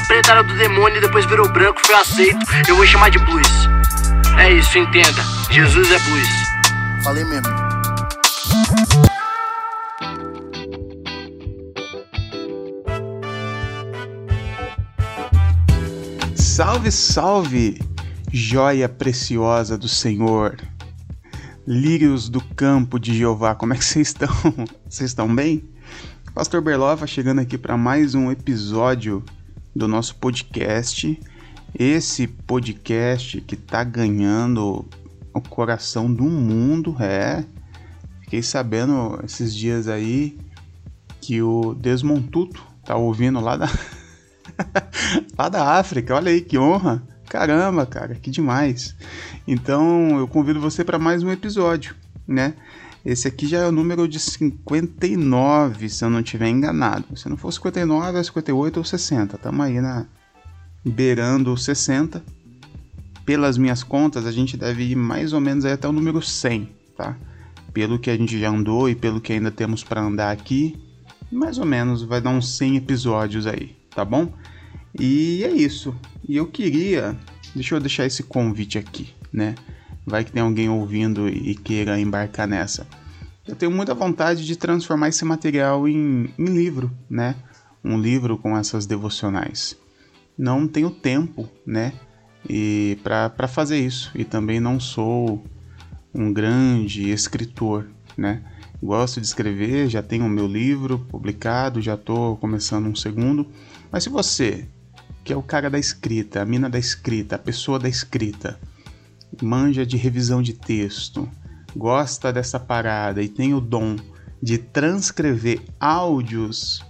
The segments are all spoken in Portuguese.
era preta, era do demônio e depois virou branco, foi aceito. Eu vou chamar de blues. É isso, entenda. Jesus é blues. Falei mesmo. Salve, salve, joia preciosa do Senhor, lírios do campo de Jeová, como é que vocês estão? Vocês estão bem? Pastor Berlova chegando aqui para mais um episódio do nosso podcast. Esse podcast que tá ganhando o coração do mundo, é. Fiquei sabendo esses dias aí que o Desmontuto tá ouvindo lá da lá da África. Olha aí que honra. Caramba, cara, que demais. Então, eu convido você para mais um episódio, né? Esse aqui já é o número de 59, se eu não estiver enganado. Se não for 59, é 58 ou 60. Estamos aí na beirando 60. Pelas minhas contas, a gente deve ir mais ou menos até o número 100, tá? Pelo que a gente já andou e pelo que ainda temos para andar aqui, mais ou menos vai dar uns 100 episódios aí, tá bom? E é isso. E eu queria, deixa eu deixar esse convite aqui, né? Vai que tem alguém ouvindo e queira embarcar nessa. Eu tenho muita vontade de transformar esse material em, em livro, né? Um livro com essas devocionais. Não tenho tempo, né? E para fazer isso. E também não sou um grande escritor, né? Gosto de escrever, já tenho o meu livro publicado, já estou começando um segundo. Mas se você, que é o cara da escrita, a mina da escrita, a pessoa da escrita, manja de revisão de texto, gosta dessa parada e tem o dom de transcrever áudios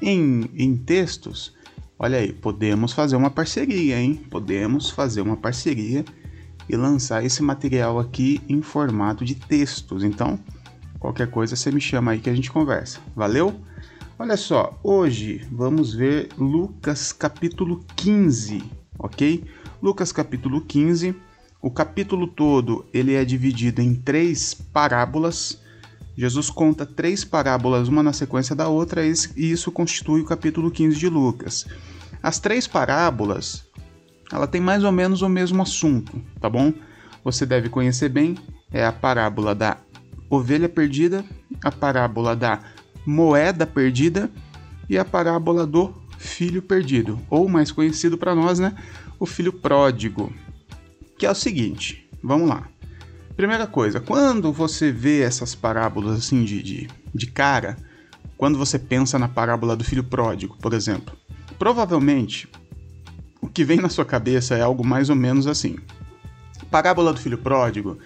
em, em textos, olha aí, podemos fazer uma parceria, hein? Podemos fazer uma parceria e lançar esse material aqui em formato de textos. Então, qualquer coisa você me chama aí que a gente conversa. Valeu? Olha só, hoje vamos ver Lucas capítulo 15, ok? Lucas capítulo 15 o capítulo todo ele é dividido em três parábolas. Jesus conta três parábolas, uma na sequência da outra, e isso constitui o capítulo 15 de Lucas. As três parábolas, ela tem mais ou menos o mesmo assunto, tá bom? Você deve conhecer bem, é a parábola da ovelha perdida, a parábola da moeda perdida e a parábola do filho perdido, ou mais conhecido para nós, né, o filho pródigo que é o seguinte, vamos lá. Primeira coisa, quando você vê essas parábolas assim de, de, de cara, quando você pensa na parábola do filho pródigo, por exemplo, provavelmente o que vem na sua cabeça é algo mais ou menos assim. parábola do filho pródigo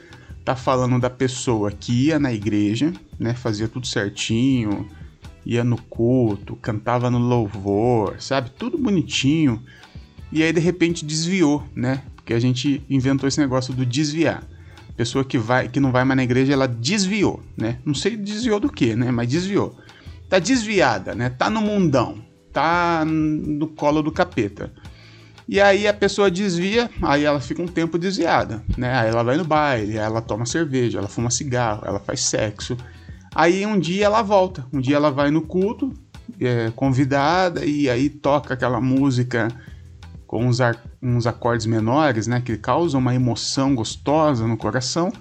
tá falando da pessoa que ia na igreja, né, fazia tudo certinho, ia no culto, cantava no louvor, sabe, tudo bonitinho, e aí de repente desviou, né? Que a gente inventou esse negócio do desviar. Pessoa que vai, que não vai mais na igreja, ela desviou, né? Não sei desviou do que, né? Mas desviou. Tá desviada, né? Tá no mundão, tá no colo do capeta. E aí a pessoa desvia, aí ela fica um tempo desviada, né? Aí ela vai no baile, ela toma cerveja, ela fuma cigarro, ela faz sexo. Aí um dia ela volta, um dia ela vai no culto, é, convidada, e aí toca aquela música com uns, uns acordes menores, né, que causam uma emoção gostosa no coração.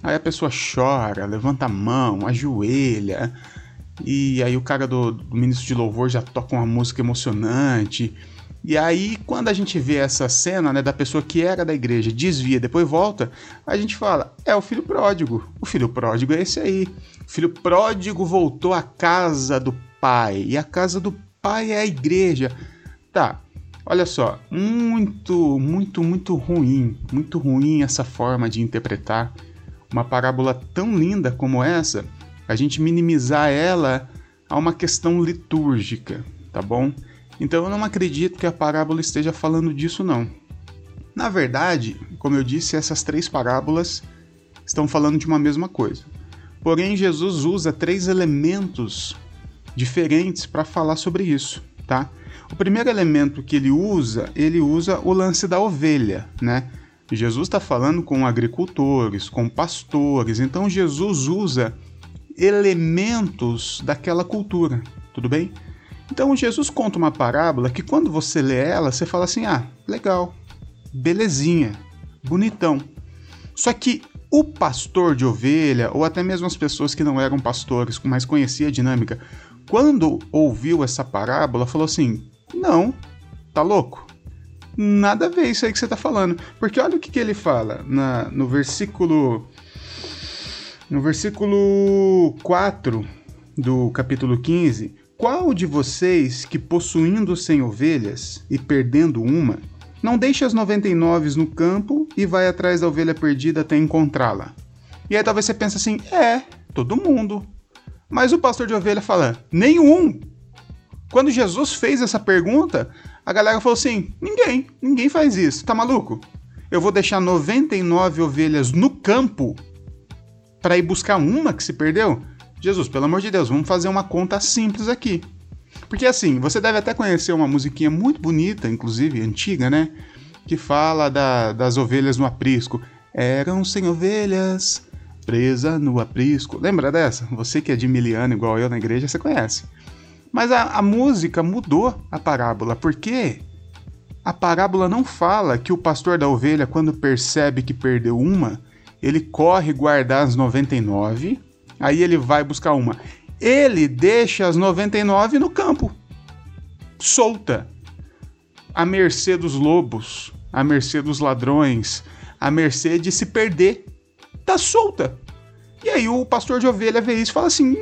Aí a pessoa chora, levanta a mão, ajoelha, e aí o cara do, do ministro de louvor já toca uma música emocionante. E aí, quando a gente vê essa cena, né, da pessoa que era da igreja, desvia, depois volta, a gente fala: é o filho pródigo. O filho pródigo é esse aí. O filho pródigo voltou à casa do pai. E a casa do pai é a igreja. Tá, Olha só, muito, muito, muito ruim, muito ruim essa forma de interpretar uma parábola tão linda como essa, a gente minimizar ela a uma questão litúrgica, tá bom? Então eu não acredito que a parábola esteja falando disso não. Na verdade, como eu disse, essas três parábolas estão falando de uma mesma coisa. Porém, Jesus usa três elementos diferentes para falar sobre isso, tá? O primeiro elemento que ele usa, ele usa o lance da ovelha, né? Jesus está falando com agricultores, com pastores, então Jesus usa elementos daquela cultura, tudo bem? Então Jesus conta uma parábola que quando você lê ela, você fala assim: ah, legal, belezinha, bonitão. Só que o pastor de ovelha, ou até mesmo as pessoas que não eram pastores, mas conhecia a dinâmica, quando ouviu essa parábola, falou assim: não, tá louco? Nada a ver isso aí que você tá falando. Porque olha o que, que ele fala na, no versículo. No versículo 4 do capítulo 15. Qual de vocês que possuindo cem ovelhas e perdendo uma, não deixa as 99 no campo e vai atrás da ovelha perdida até encontrá-la? E aí talvez você pense assim: é, todo mundo. Mas o pastor de ovelha fala: nenhum. Quando Jesus fez essa pergunta, a galera falou assim: ninguém, ninguém faz isso, tá maluco? Eu vou deixar 99 ovelhas no campo para ir buscar uma que se perdeu? Jesus, pelo amor de Deus, vamos fazer uma conta simples aqui. Porque assim, você deve até conhecer uma musiquinha muito bonita, inclusive antiga, né? Que fala da, das ovelhas no aprisco. Eram sem ovelhas, presa no aprisco. Lembra dessa? Você que é de miliano igual eu na igreja, você conhece. Mas a, a música mudou a parábola, porque a parábola não fala que o pastor da ovelha, quando percebe que perdeu uma, ele corre guardar as 99, aí ele vai buscar uma. Ele deixa as 99 no campo, solta, à mercê dos lobos, à mercê dos ladrões, à mercê de se perder. Tá solta. E aí o pastor de ovelha vê isso e fala assim: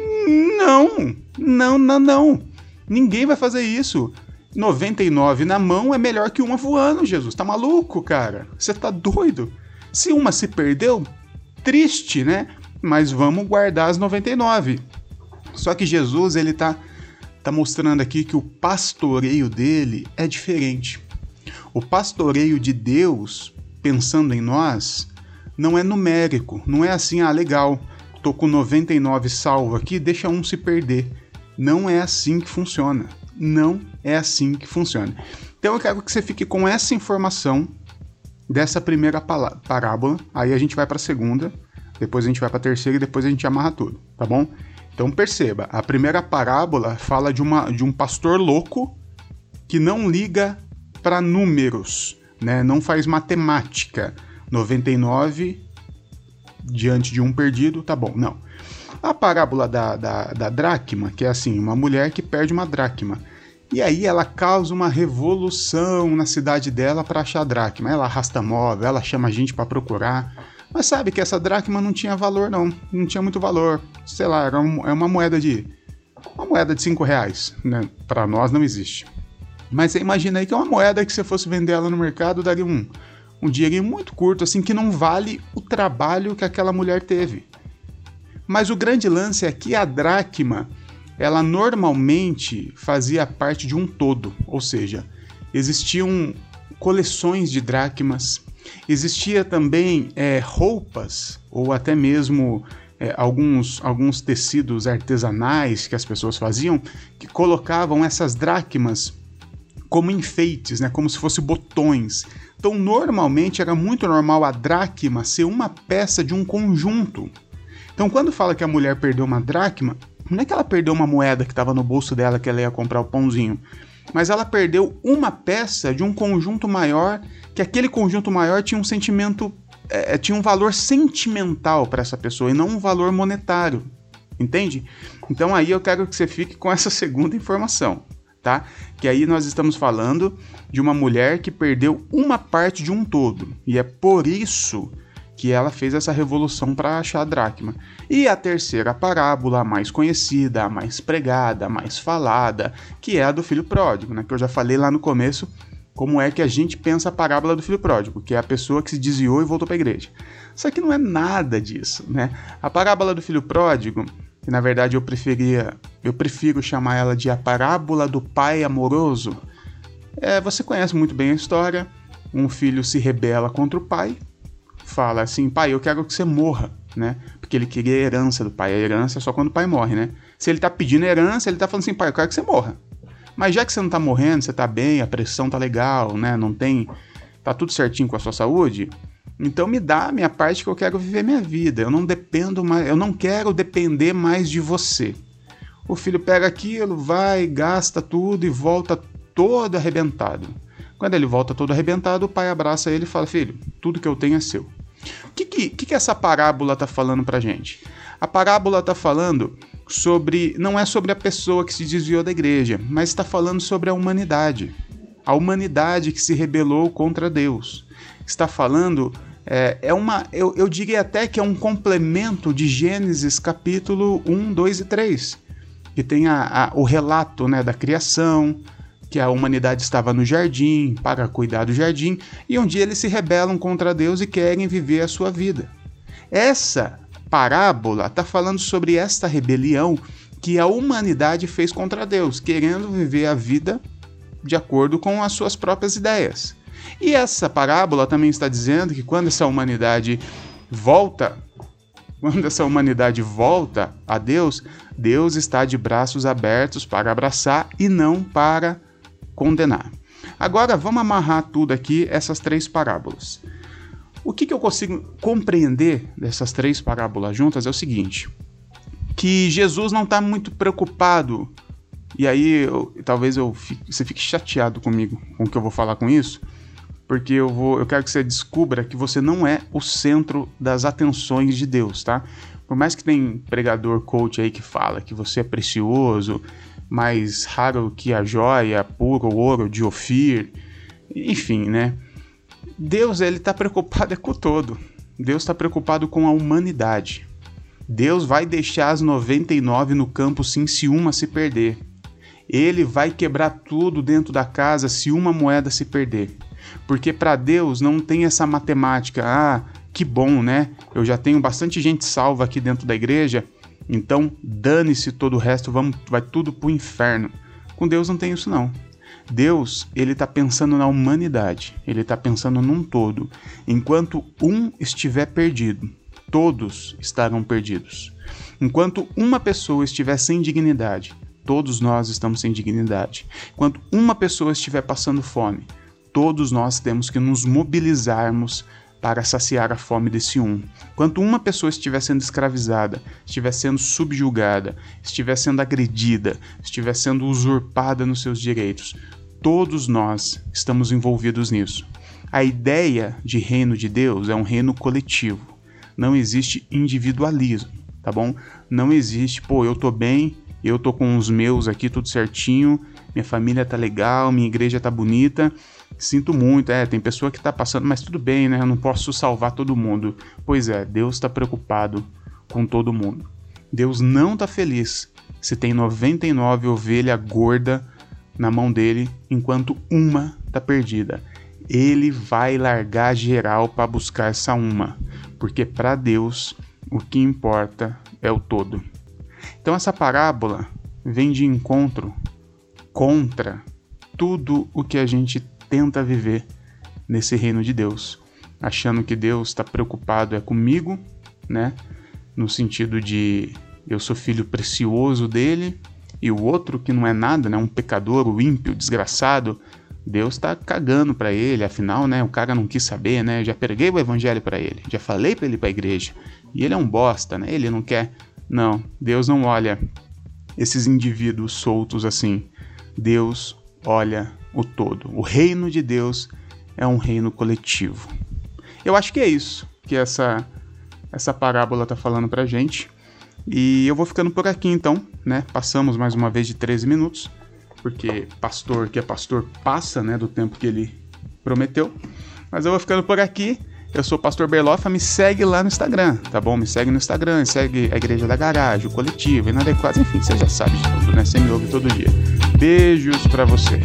não, não, não, não. Ninguém vai fazer isso. 99 na mão é melhor que uma voando, Jesus. Tá maluco, cara? Você tá doido? Se uma se perdeu, triste, né? Mas vamos guardar as 99. Só que Jesus, ele tá, tá mostrando aqui que o pastoreio dele é diferente. O pastoreio de Deus, pensando em nós, não é numérico. Não é assim, ah, legal, tô com 99 salvo aqui, deixa um se perder. Não é assim que funciona. Não é assim que funciona. Então eu quero que você fique com essa informação dessa primeira parábola. Aí a gente vai para a segunda, depois a gente vai para a terceira e depois a gente amarra tudo, tá bom? Então perceba, a primeira parábola fala de, uma, de um pastor louco que não liga para números, né? Não faz matemática. 99 diante de um perdido, tá bom. Não. A parábola da, da, da dracma, que é assim, uma mulher que perde uma dracma. E aí ela causa uma revolução na cidade dela para achar a dracma. Ela arrasta móvel, ela chama a gente para procurar. Mas sabe que essa dracma não tinha valor não, não tinha muito valor. Sei lá, era um, é uma moeda de uma moeda de 5 reais, né? Para nós não existe. Mas você imagina aí que é uma moeda que se fosse vender ela no mercado daria um, um dinheirinho muito curto, assim, que não vale o trabalho que aquela mulher teve. Mas o grande lance é que a dracma, ela normalmente fazia parte de um todo, ou seja, existiam coleções de dracmas, existia também é, roupas ou até mesmo é, alguns, alguns tecidos artesanais que as pessoas faziam que colocavam essas dracmas como enfeites, né, como se fossem botões. Então, normalmente era muito normal a dracma ser uma peça de um conjunto. Então, quando fala que a mulher perdeu uma dracma, não é que ela perdeu uma moeda que estava no bolso dela que ela ia comprar o pãozinho, mas ela perdeu uma peça de um conjunto maior, que aquele conjunto maior tinha um sentimento, é, tinha um valor sentimental para essa pessoa e não um valor monetário. Entende? Então aí eu quero que você fique com essa segunda informação tá? Que aí nós estamos falando de uma mulher que perdeu uma parte de um todo, e é por isso que ela fez essa revolução para achar a dracma. E a terceira parábola, a mais conhecida, a mais pregada, a mais falada, que é a do filho pródigo, né? Que eu já falei lá no começo como é que a gente pensa a parábola do filho pródigo, que é a pessoa que se desviou e voltou para a igreja. Só que não é nada disso, né? A parábola do filho pródigo que na verdade eu preferia, eu prefiro chamar ela de a parábola do pai amoroso. É, você conhece muito bem a história. Um filho se rebela contra o pai, fala assim: "Pai, eu quero que você morra", né? Porque ele queria a herança do pai. A herança é só quando o pai morre, né? Se ele tá pedindo herança, ele tá falando assim: "Pai, eu quero que você morra". Mas já que você não tá morrendo, você tá bem, a pressão tá legal, né? Não tem tá tudo certinho com a sua saúde, então me dá a minha parte que eu quero viver minha vida. Eu não dependo mais, eu não quero depender mais de você. O filho pega aquilo, vai, gasta tudo e volta todo arrebentado. Quando ele volta todo arrebentado, o pai abraça ele e fala: Filho, tudo que eu tenho é seu. O que, que, que essa parábola está falando para gente? A parábola está falando sobre. não é sobre a pessoa que se desviou da igreja, mas está falando sobre a humanidade. A humanidade que se rebelou contra Deus. Está falando. É, é uma. Eu, eu diria até que é um complemento de Gênesis capítulo 1, 2 e 3. Que tem a, a, o relato né, da criação, que a humanidade estava no jardim para cuidar do jardim, e um dia eles se rebelam contra Deus e querem viver a sua vida. Essa parábola está falando sobre esta rebelião que a humanidade fez contra Deus, querendo viver a vida de acordo com as suas próprias ideias. E essa parábola também está dizendo que quando essa humanidade volta, quando essa humanidade volta a Deus, Deus está de braços abertos para abraçar e não para condenar. Agora vamos amarrar tudo aqui, essas três parábolas. O que, que eu consigo compreender dessas três parábolas juntas é o seguinte: que Jesus não está muito preocupado, e aí eu, talvez eu fique, você fique chateado comigo com o que eu vou falar com isso, porque eu, vou, eu quero que você descubra que você não é o centro das atenções de Deus, tá? Por mais que tem pregador, coach aí que fala que você é precioso, mais raro que a joia, puro ouro de Ofir, enfim, né? Deus ele está preocupado é com o todo. Deus está preocupado com a humanidade. Deus vai deixar as 99 no campo sim se uma se perder. Ele vai quebrar tudo dentro da casa se uma moeda se perder. Porque para Deus não tem essa matemática, ah, que bom, né? Eu já tenho bastante gente salva aqui dentro da igreja, então dane-se todo o resto, vamos, vai tudo pro inferno. Com Deus não tem isso não. Deus, ele está pensando na humanidade, ele está pensando num todo. Enquanto um estiver perdido, todos estarão perdidos. Enquanto uma pessoa estiver sem dignidade, todos nós estamos sem dignidade. Enquanto uma pessoa estiver passando fome, todos nós temos que nos mobilizarmos para saciar a fome desse um. Enquanto uma pessoa estiver sendo escravizada, estiver sendo subjugada, estiver sendo agredida, estiver sendo usurpada nos seus direitos, todos nós estamos envolvidos nisso. A ideia de reino de Deus é um reino coletivo. Não existe individualismo, tá bom? Não existe, pô, eu tô bem, eu tô com os meus aqui tudo certinho, minha família tá legal, minha igreja tá bonita. Sinto muito, é, tem pessoa que tá passando, mas tudo bem, né? Eu não posso salvar todo mundo. Pois é, Deus está preocupado com todo mundo. Deus não tá feliz se tem 99 ovelha gorda na mão dele enquanto uma tá perdida. Ele vai largar geral para buscar essa uma, porque para Deus o que importa é o todo. Então essa parábola vem de encontro contra tudo o que a gente tenta viver nesse reino de Deus, achando que Deus está preocupado é comigo, né? No sentido de eu sou filho precioso dele e o outro que não é nada, né? Um pecador, o ímpio, desgraçado, Deus está cagando para ele, afinal, né? O cara não quis saber, né? Já preguei o evangelho para ele, já falei para ele para a igreja e ele é um bosta, né? Ele não quer não, Deus não olha esses indivíduos soltos assim. Deus olha o todo. O reino de Deus é um reino coletivo. Eu acho que é isso que essa essa parábola está falando pra gente. E eu vou ficando por aqui então, né? Passamos mais uma vez de 13 minutos, porque pastor que é pastor passa, né, do tempo que ele prometeu. Mas eu vou ficando por aqui. Eu sou o Pastor Berlofa, me segue lá no Instagram, tá bom? Me segue no Instagram, segue a Igreja da Garagem, o Coletivo, Inadequados, enfim, você já sabe de tudo, né? Você me ouve todo dia. Beijos para você.